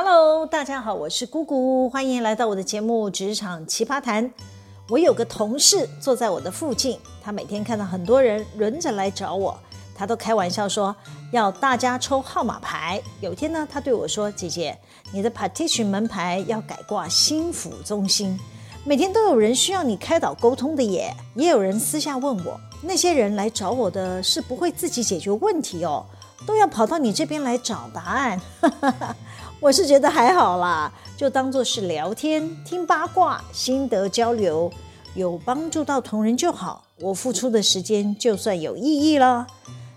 Hello，大家好，我是姑姑，欢迎来到我的节目《职场奇葩谈》。我有个同事坐在我的附近，他每天看到很多人轮着来找我，他都开玩笑说要大家抽号码牌。有一天呢，他对我说：“姐姐，你的 partition 门牌要改挂心辅中心，每天都有人需要你开导沟通的耶。”也有人私下问我，那些人来找我的是不会自己解决问题哦，都要跑到你这边来找答案。我是觉得还好啦，就当做是聊天、听八卦、心得交流，有帮助到同仁就好。我付出的时间就算有意义了。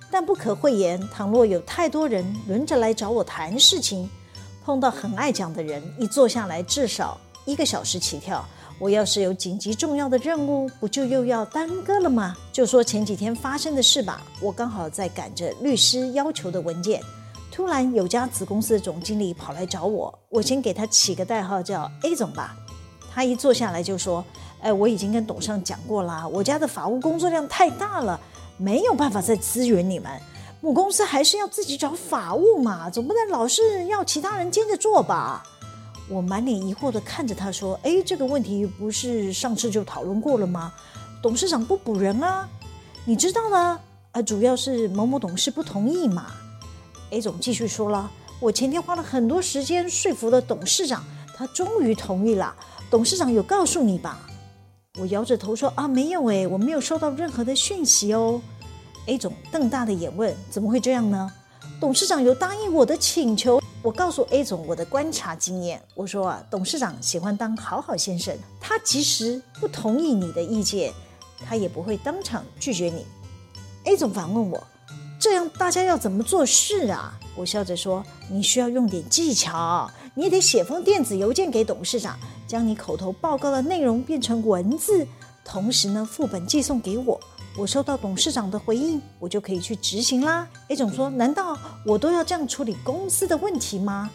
但不可讳言，倘若有太多人轮着来找我谈事情，碰到很爱讲的人，一坐下来至少一个小时起跳。我要是有紧急重要的任务，不就又要耽搁了吗？就说前几天发生的事吧，我刚好在赶着律师要求的文件。突然有家子公司的总经理跑来找我，我先给他起个代号叫 A 总吧。他一坐下来就说：“哎，我已经跟董事长讲过了，我家的法务工作量太大了，没有办法再支援你们。母公司还是要自己找法务嘛，总不能老是要其他人兼着做吧？”我满脸疑惑地看着他说：“哎，这个问题不是上次就讨论过了吗？董事长不补人啊，你知道呢？啊，主要是某某董事不同意嘛。” A 总继续说了：“我前天花了很多时间说服了董事长，他终于同意了。董事长有告诉你吧？”我摇着头说：“啊，没有诶，我没有收到任何的讯息哦。”A 总瞪大的眼问：“怎么会这样呢？董事长有答应我的请求。”我告诉 A 总我的观察经验，我说啊，董事长喜欢当好好先生，他即使不同意你的意见，他也不会当场拒绝你。A 总反问我。这样大家要怎么做事啊？我笑着说：“你需要用点技巧，你得写封电子邮件给董事长，将你口头报告的内容变成文字，同时呢，副本寄送给我。我收到董事长的回应，我就可以去执行啦。” A 总说：“难道我都要这样处理公司的问题吗？”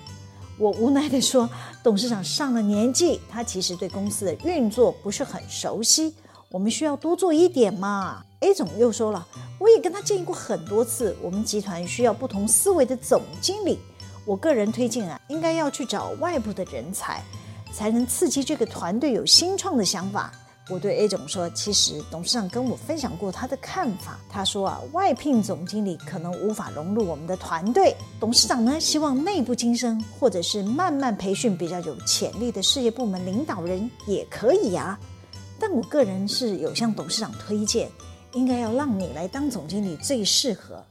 我无奈地说：“董事长上了年纪，他其实对公司的运作不是很熟悉，我们需要多做一点嘛。”A 总又说了。我也跟他建议过很多次，我们集团需要不同思维的总经理。我个人推荐啊，应该要去找外部的人才，才能刺激这个团队有新创的想法。我对 A 总说，其实董事长跟我分享过他的看法。他说啊，外聘总经理可能无法融入我们的团队。董事长呢，希望内部晋升，或者是慢慢培训比较有潜力的事业部门领导人也可以呀。但我个人是有向董事长推荐。应该要让你来当总经理最适合。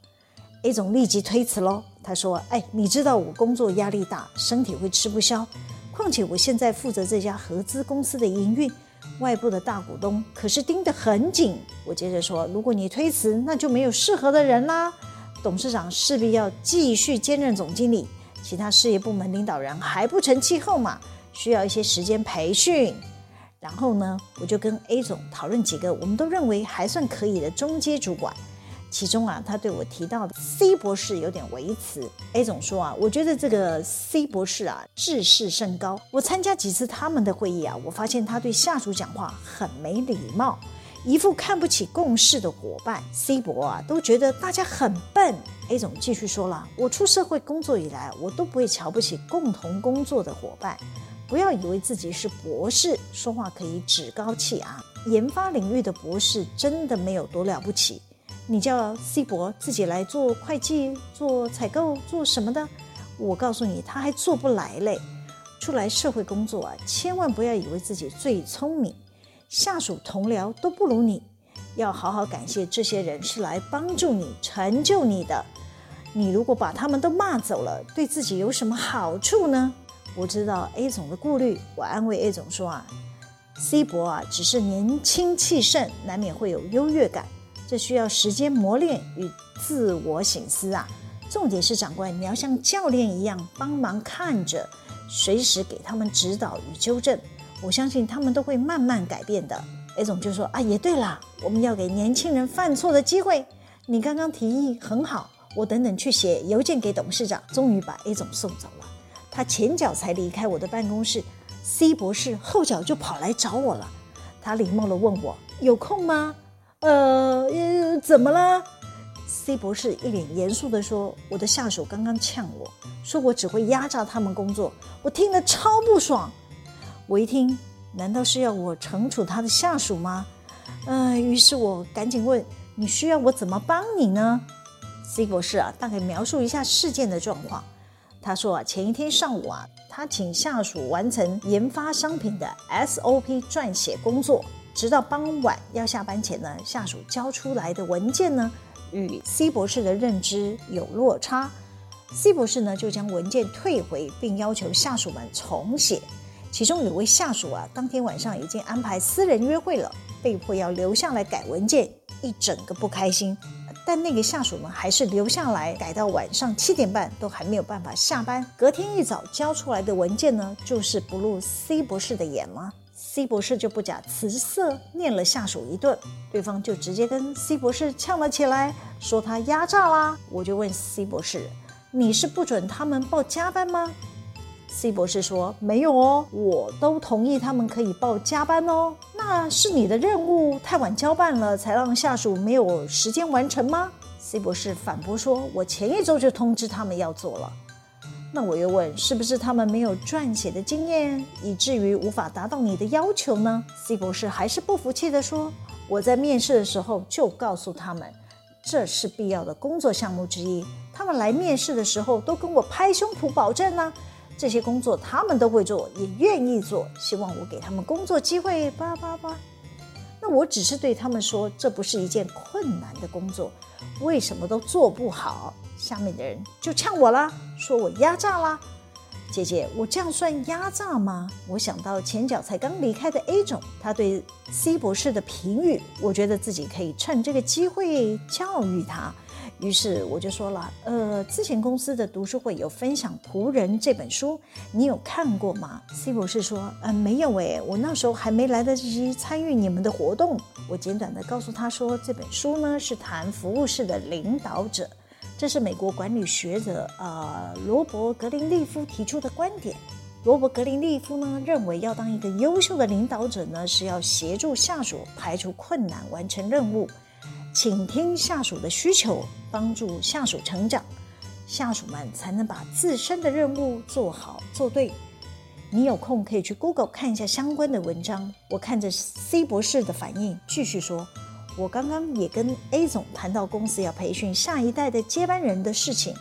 A 总立即推辞喽。他说：“哎，你知道我工作压力大，身体会吃不消。况且我现在负责这家合资公司的营运，外部的大股东可是盯得很紧。”我接着说：“如果你推辞，那就没有适合的人啦。董事长势必要继续兼任总经理，其他事业部门领导人还不成气候嘛，需要一些时间培训。”然后呢，我就跟 A 总讨论几个我们都认为还算可以的中阶主管，其中啊，他对我提到的 C 博士有点微词。A 总说啊，我觉得这个 C 博士啊，志识甚高。我参加几次他们的会议啊，我发现他对下属讲话很没礼貌，一副看不起共事的伙伴。C 博啊，都觉得大家很笨。A 总继续说了，我出社会工作以来，我都不会瞧不起共同工作的伙伴。不要以为自己是博士，说话可以趾高气昂。研发领域的博士真的没有多了不起。你叫 C 博自己来做会计、做采购、做什么的，我告诉你，他还做不来嘞。出来社会工作啊，千万不要以为自己最聪明，下属同僚都不如你。要好好感谢这些人是来帮助你、成就你的。你如果把他们都骂走了，对自己有什么好处呢？我知道 A 总的顾虑，我安慰 A 总说啊，C 博啊只是年轻气盛，难免会有优越感，这需要时间磨练与自我省思啊。重点是长官，你要像教练一样帮忙看着，随时给他们指导与纠正。我相信他们都会慢慢改变的。A 总就说啊，也对啦，我们要给年轻人犯错的机会。你刚刚提议很好，我等等去写邮件给董事长。终于把 A 总送走了。他前脚才离开我的办公室，C 博士后脚就跑来找我了。他礼貌地问我有空吗？呃，怎么了，C 博士一脸严肃地说：“我的下属刚刚呛我说我只会压榨他们工作，我听得超不爽。我一听，难道是要我惩处他的下属吗？嗯、呃，于是我赶紧问：你需要我怎么帮你呢？”C 博士啊，大概描述一下事件的状况。他说啊，前一天上午啊，他请下属完成研发商品的 SOP 撰写工作。直到傍晚要下班前呢，下属交出来的文件呢，与 C 博士的认知有落差。C 博士呢就将文件退回，并要求下属们重写。其中有位下属啊，当天晚上已经安排私人约会了，被迫要留下来改文件，一整个不开心。但那个下属呢，还是留下来改到晚上七点半，都还没有办法下班。隔天一早交出来的文件呢，就是不入 C 博士的眼吗？C 博士就不假辞色念了下属一顿，对方就直接跟 C 博士呛了起来，说他压榨啦。我就问 C 博士：“你是不准他们报加班吗？”C 博士说：“没有哦，我都同意他们可以报加班哦。那是你的任务太晚交办了，才让下属没有时间完成吗？”C 博士反驳说：“我前一周就通知他们要做了。”那我又问，是不是他们没有撰写的经验，以至于无法达到你的要求呢？C 博士还是不服气地说：“我在面试的时候就告诉他们，这是必要的工作项目之一。他们来面试的时候都跟我拍胸脯保证呢，这些工作他们都会做，也愿意做。希望我给他们工作机会。”叭叭叭。那我只是对他们说，这不是一件困难的工作，为什么都做不好？下面的人就呛我了，说我压榨啦。姐姐，我这样算压榨吗？我想到前脚才刚离开的 A 总，他对 C 博士的评语，我觉得自己可以趁这个机会教育他。于是我就说了，呃，之前公司的读书会有分享《仆人》这本书，你有看过吗？C 博士说，呃，没有诶，我那时候还没来得及参与你们的活动。我简短的告诉他说，这本书呢是谈服务式的领导者。这是美国管理学者呃罗伯格林利夫提出的观点。罗伯格林利夫呢认为，要当一个优秀的领导者呢，是要协助下属排除困难，完成任务，倾听下属的需求，帮助下属成长，下属们才能把自身的任务做好做对。你有空可以去 Google 看一下相关的文章。我看着 C 博士的反应，继续说。我刚刚也跟 A 总谈到公司要培训下一代的接班人的事情，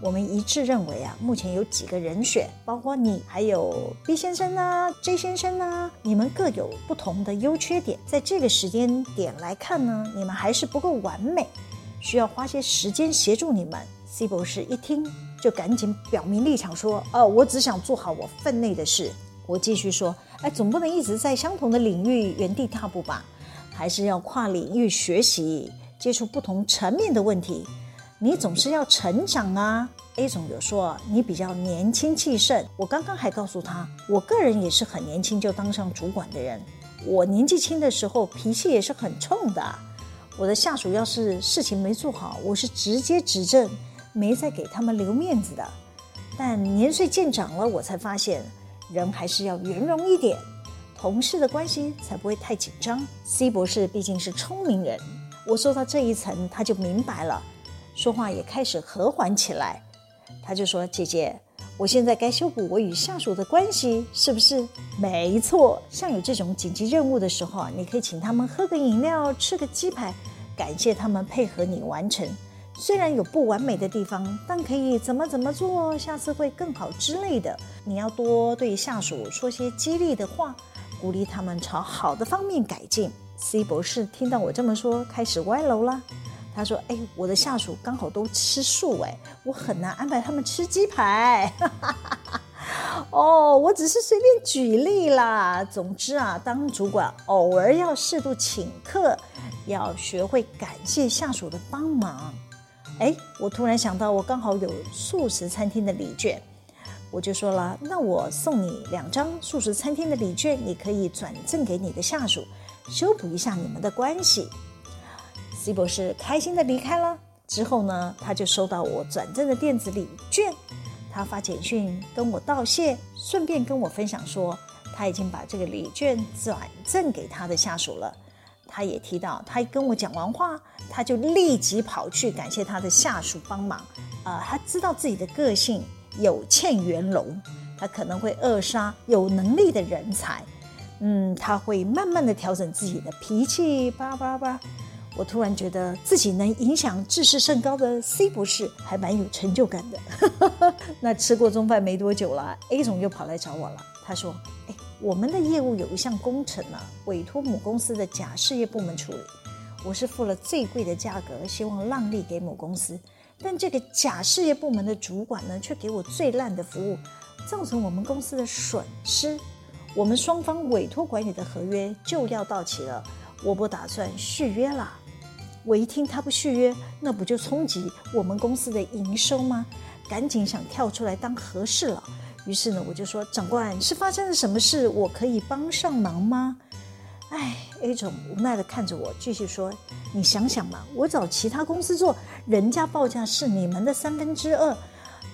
我们一致认为啊，目前有几个人选，包括你，还有 B 先生啊、J 先生啊，你们各有不同的优缺点，在这个时间点来看呢，你们还是不够完美，需要花些时间协助你们。C 博士一听就赶紧表明立场说：“哦，我只想做好我分内的事。”我继续说：“哎，总不能一直在相同的领域原地踏步吧？”还是要跨领域学习，接触不同层面的问题。你总是要成长啊。A 总有说你比较年轻气盛，我刚刚还告诉他，我个人也是很年轻就当上主管的人。我年纪轻的时候脾气也是很冲的。我的下属要是事情没做好，我是直接指正，没再给他们留面子的。但年岁渐长了，我才发现人还是要圆融一点。同事的关系才不会太紧张。C 博士毕竟是聪明人，我说到这一层，他就明白了，说话也开始和缓起来。他就说：“姐姐，我现在该修补我与下属的关系，是不是？”没错，像有这种紧急任务的时候啊，你可以请他们喝个饮料，吃个鸡排，感谢他们配合你完成。虽然有不完美的地方，但可以怎么怎么做，下次会更好之类的。你要多对下属说些激励的话。鼓励他们朝好的方面改进。C 博士听到我这么说，开始歪楼了。他说：“哎，我的下属刚好都吃素，哎，我很难安排他们吃鸡排。”哦，我只是随便举例啦。总之啊，当主管偶尔要适度请客，要学会感谢下属的帮忙。哎，我突然想到，我刚好有素食餐厅的礼券。我就说了，那我送你两张素食餐厅的礼券，你可以转赠给你的下属，修补一下你们的关系。C 博士开心的离开了。之后呢，他就收到我转赠的电子礼券，他发简讯跟我道谢，顺便跟我分享说，他已经把这个礼券转赠给他的下属了。他也提到，他跟我讲完话，他就立即跑去感谢他的下属帮忙。呃，他知道自己的个性有欠元龙，他可能会扼杀有能力的人才。嗯，他会慢慢的调整自己的脾气，叭叭叭。我突然觉得自己能影响智识甚高的 C 博士，还蛮有成就感的。那吃过中饭没多久了，A 总又跑来找我了。他说：“哎，我们的业务有一项工程呢、委托母公司的甲事业部门处理。我是付了最贵的价格，希望让利给母公司，但这个甲事业部门的主管呢，却给我最烂的服务，造成我们公司的损失。我们双方委托管理的合约就要到期了，我不打算续约了。我一听他不续约，那不就冲击我们公司的营收吗？赶紧想跳出来当和事佬。”于是呢，我就说：“长官，是发生了什么事？我可以帮上忙吗？”哎，A 总无奈地看着我，继续说：“你想想嘛，我找其他公司做，人家报价是你们的三分之二，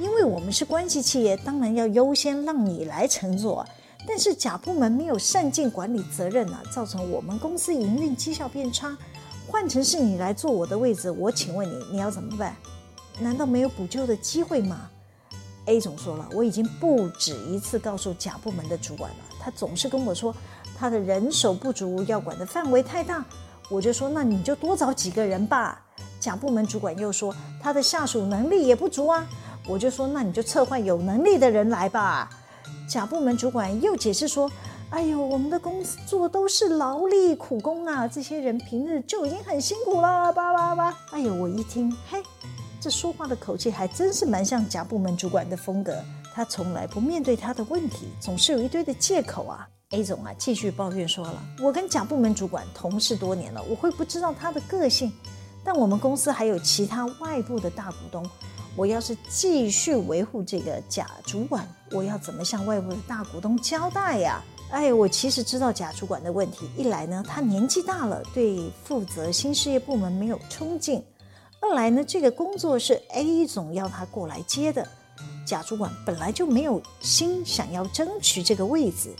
因为我们是关系企业，当然要优先让你来承做。但是甲部门没有善尽管理责任啊，造成我们公司营运绩效变差。换成是你来坐我的位置，我请问你，你要怎么办？难道没有补救的机会吗？” A 总说了，我已经不止一次告诉甲部门的主管了，他总是跟我说他的人手不足，要管的范围太大。我就说，那你就多找几个人吧。甲部门主管又说他的下属能力也不足啊。我就说，那你就撤换有能力的人来吧。甲部门主管又解释说，哎呦，我们的工作都是劳力苦工啊，这些人平日就已经很辛苦了，叭叭叭。哎呦，我一听，嘿。这说话的口气还真是蛮像甲部门主管的风格。他从来不面对他的问题，总是有一堆的借口啊。A 总啊，继续抱怨说了：“我跟甲部门主管同事多年了，我会不知道他的个性？但我们公司还有其他外部的大股东，我要是继续维护这个甲主管，我要怎么向外部的大股东交代呀？”哎，我其实知道贾主管的问题。一来呢，他年纪大了，对负责新事业部门没有冲劲。二来呢，这个工作是 A 总要他过来接的，贾主管本来就没有心想要争取这个位置，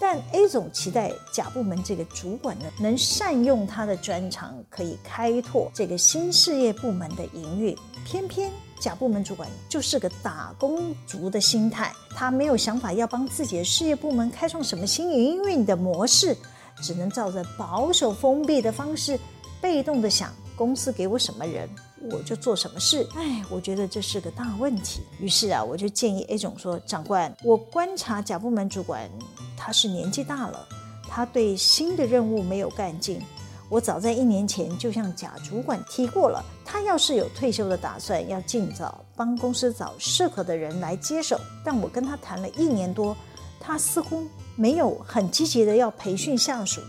但 A 总期待甲部门这个主管呢，能善用他的专长，可以开拓这个新事业部门的营运。偏偏甲部门主管就是个打工族的心态，他没有想法要帮自己的事业部门开创什么新营运的模式，只能照着保守封闭的方式，被动的想。公司给我什么人，我就做什么事。哎，我觉得这是个大问题。于是啊，我就建议 A 总说：“长官，我观察甲部门主管，他是年纪大了，他对新的任务没有干劲。我早在一年前就向甲主管提过了，他要是有退休的打算，要尽早帮公司找适合的人来接手。但我跟他谈了一年多，他似乎没有很积极的要培训下属。”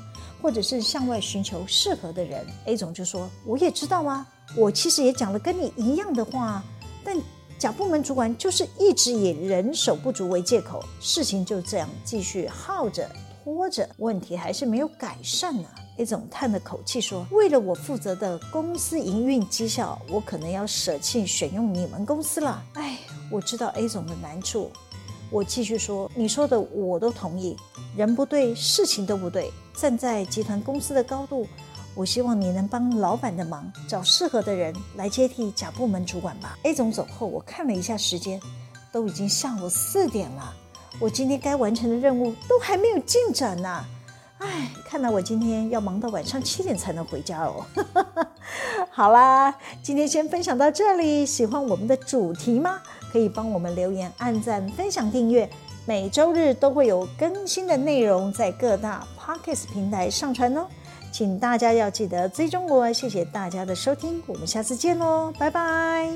或者是向外寻求适合的人，A 总就说：“我也知道啊，我其实也讲了跟你一样的话，但甲部门主管就是一直以人手不足为借口，事情就这样继续耗着拖着，问题还是没有改善呢。”A 总叹了口气说：“为了我负责的公司营运绩效，我可能要舍弃选用你们公司了。”哎，我知道 A 总的难处。我继续说，你说的我都同意，人不对，事情都不对。站在集团公司的高度，我希望你能帮老板的忙，找适合的人来接替甲部门主管吧。A 总走后，我看了一下时间，都已经下午四点了，我今天该完成的任务都还没有进展呢。哎，看来我今天要忙到晚上七点才能回家哦。好啦，今天先分享到这里，喜欢我们的主题吗？可以帮我们留言、按赞、分享、订阅，每周日都会有更新的内容在各大 Pockets 平台上传哦，请大家要记得追中国谢谢大家的收听我们下次见喽拜拜。